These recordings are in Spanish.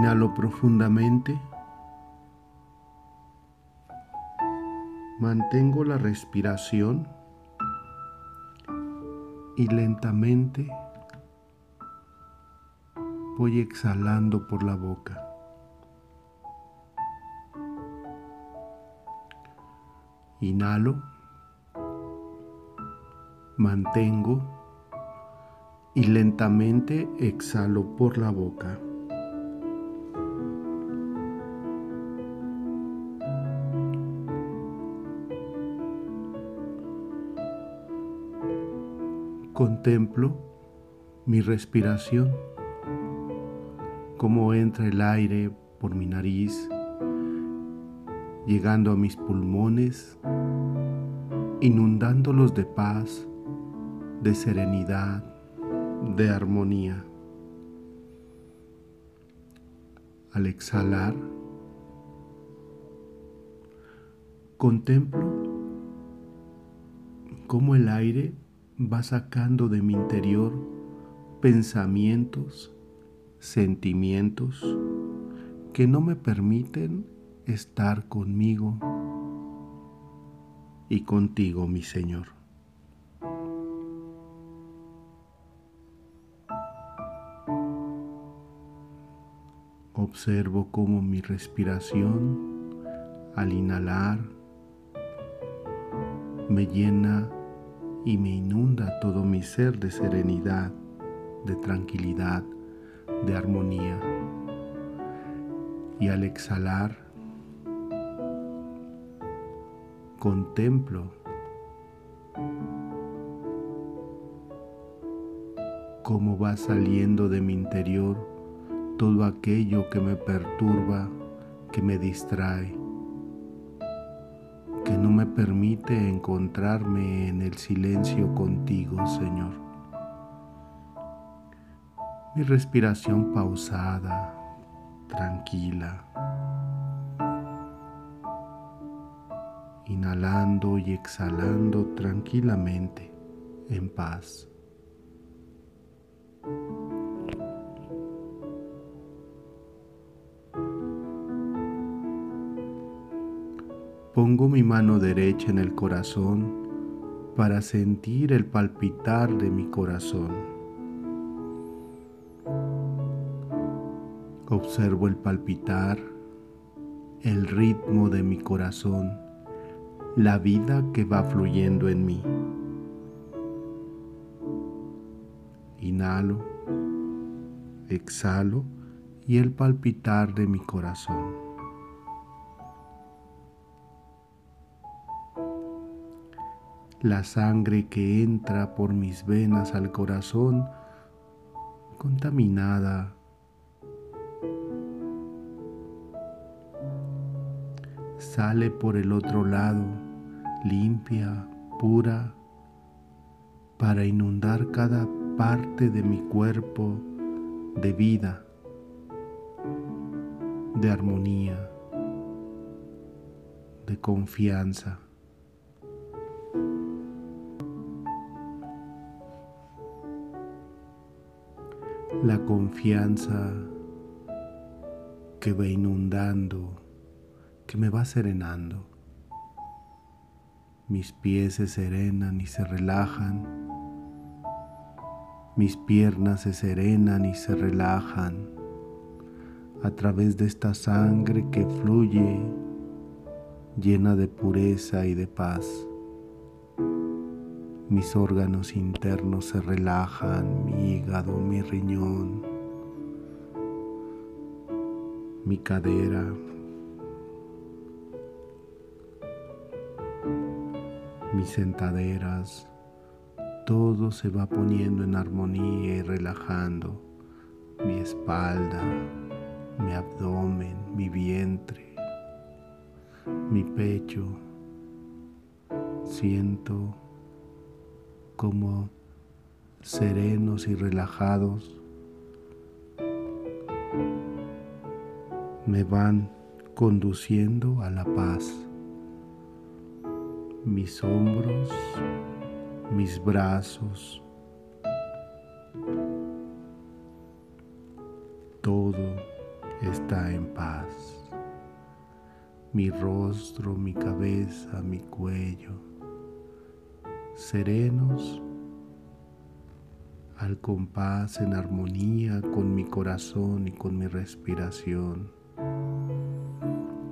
Inhalo profundamente. Mantengo la respiración y lentamente voy exhalando por la boca. Inhalo, mantengo y lentamente exhalo por la boca. Contemplo mi respiración, cómo entra el aire por mi nariz, llegando a mis pulmones, inundándolos de paz, de serenidad, de armonía. Al exhalar, contemplo cómo el aire va sacando de mi interior pensamientos, sentimientos que no me permiten estar conmigo y contigo, mi Señor. Observo cómo mi respiración al inhalar me llena y me inunda todo mi ser de serenidad, de tranquilidad, de armonía. Y al exhalar, contemplo cómo va saliendo de mi interior todo aquello que me perturba, que me distrae que no me permite encontrarme en el silencio contigo, Señor. Mi respiración pausada, tranquila, inhalando y exhalando tranquilamente, en paz. Pongo mi mano derecha en el corazón para sentir el palpitar de mi corazón. Observo el palpitar, el ritmo de mi corazón, la vida que va fluyendo en mí. Inhalo, exhalo y el palpitar de mi corazón. La sangre que entra por mis venas al corazón contaminada. Sale por el otro lado, limpia, pura, para inundar cada parte de mi cuerpo de vida, de armonía, de confianza. La confianza que va inundando, que me va serenando. Mis pies se serenan y se relajan. Mis piernas se serenan y se relajan a través de esta sangre que fluye llena de pureza y de paz. Mis órganos internos se relajan, mi hígado, mi riñón, mi cadera. Mis sentaderas, todo se va poniendo en armonía y relajando. Mi espalda, mi abdomen, mi vientre, mi pecho. Siento como serenos y relajados me van conduciendo a la paz. Mis hombros, mis brazos, todo está en paz. Mi rostro, mi cabeza, mi cuello, serenos al compás en armonía con mi corazón y con mi respiración.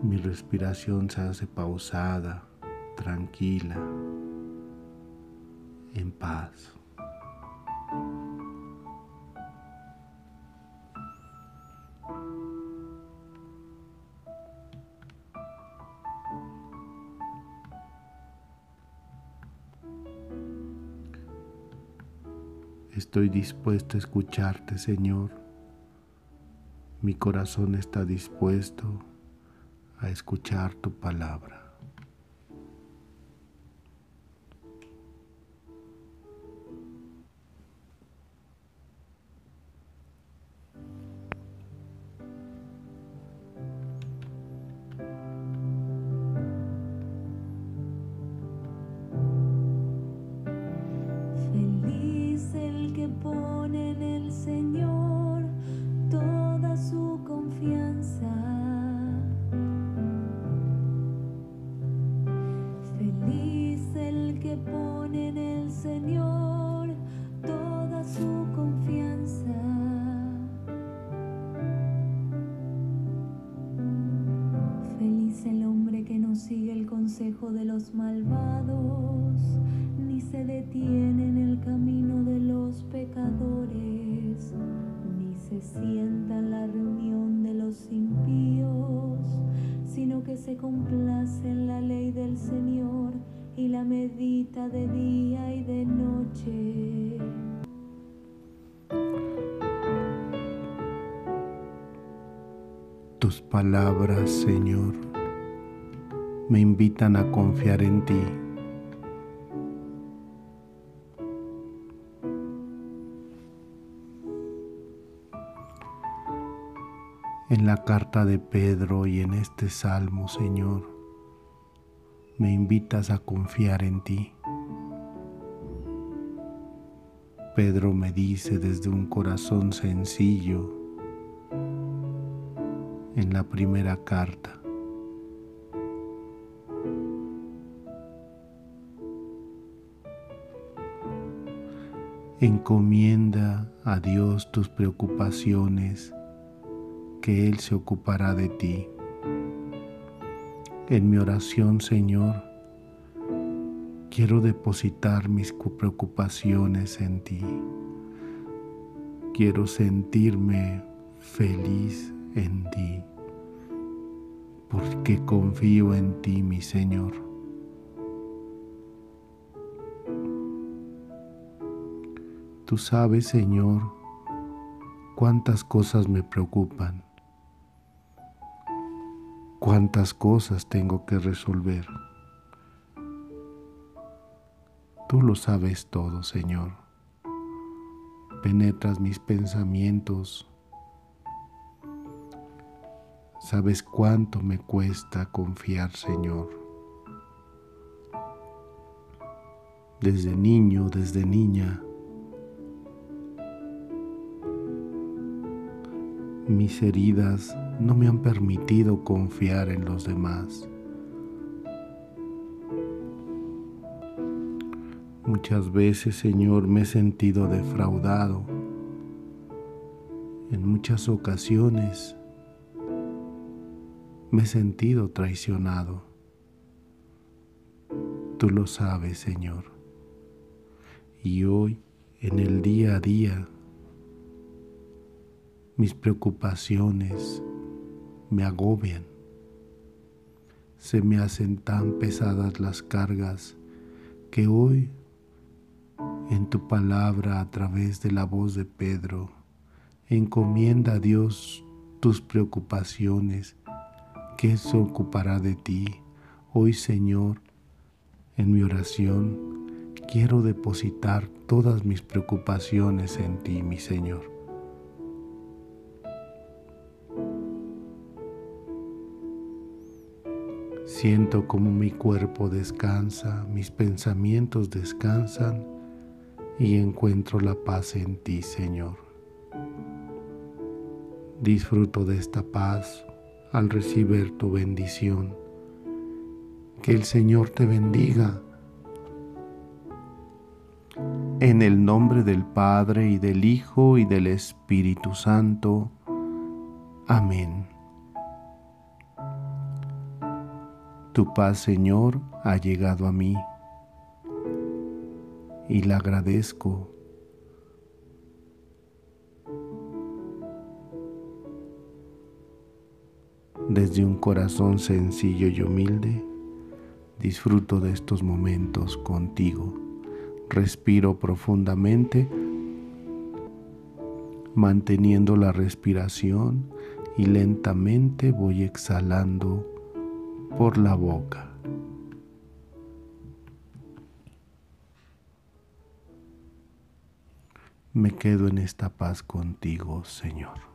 Mi respiración se hace pausada, tranquila, en paz. Estoy dispuesto a escucharte, Señor. Mi corazón está dispuesto a escuchar tu palabra. Camino de los pecadores, ni se sienta en la reunión de los impíos, sino que se complace en la ley del Señor y la medita de día y de noche. Tus palabras, Señor me invitan a confiar en ti. En la carta de Pedro y en este salmo, Señor, me invitas a confiar en ti. Pedro me dice desde un corazón sencillo en la primera carta, Encomienda a Dios tus preocupaciones, que Él se ocupará de ti. En mi oración, Señor, quiero depositar mis preocupaciones en ti. Quiero sentirme feliz en ti, porque confío en ti, mi Señor. Tú sabes, Señor, cuántas cosas me preocupan, cuántas cosas tengo que resolver. Tú lo sabes todo, Señor. Penetras mis pensamientos. Sabes cuánto me cuesta confiar, Señor. Desde niño, desde niña, Mis heridas no me han permitido confiar en los demás. Muchas veces, Señor, me he sentido defraudado. En muchas ocasiones me he sentido traicionado. Tú lo sabes, Señor. Y hoy, en el día a día, mis preocupaciones me agobian. Se me hacen tan pesadas las cargas que hoy en tu palabra a través de la voz de Pedro encomienda a Dios tus preocupaciones, que se ocupará de ti. Hoy Señor, en mi oración, quiero depositar todas mis preocupaciones en ti, mi Señor. Siento como mi cuerpo descansa, mis pensamientos descansan y encuentro la paz en ti, Señor. Disfruto de esta paz al recibir tu bendición. Que el Señor te bendiga. En el nombre del Padre y del Hijo y del Espíritu Santo. Amén. Tu paz, Señor, ha llegado a mí y la agradezco. Desde un corazón sencillo y humilde, disfruto de estos momentos contigo. Respiro profundamente, manteniendo la respiración y lentamente voy exhalando por la boca. Me quedo en esta paz contigo, Señor.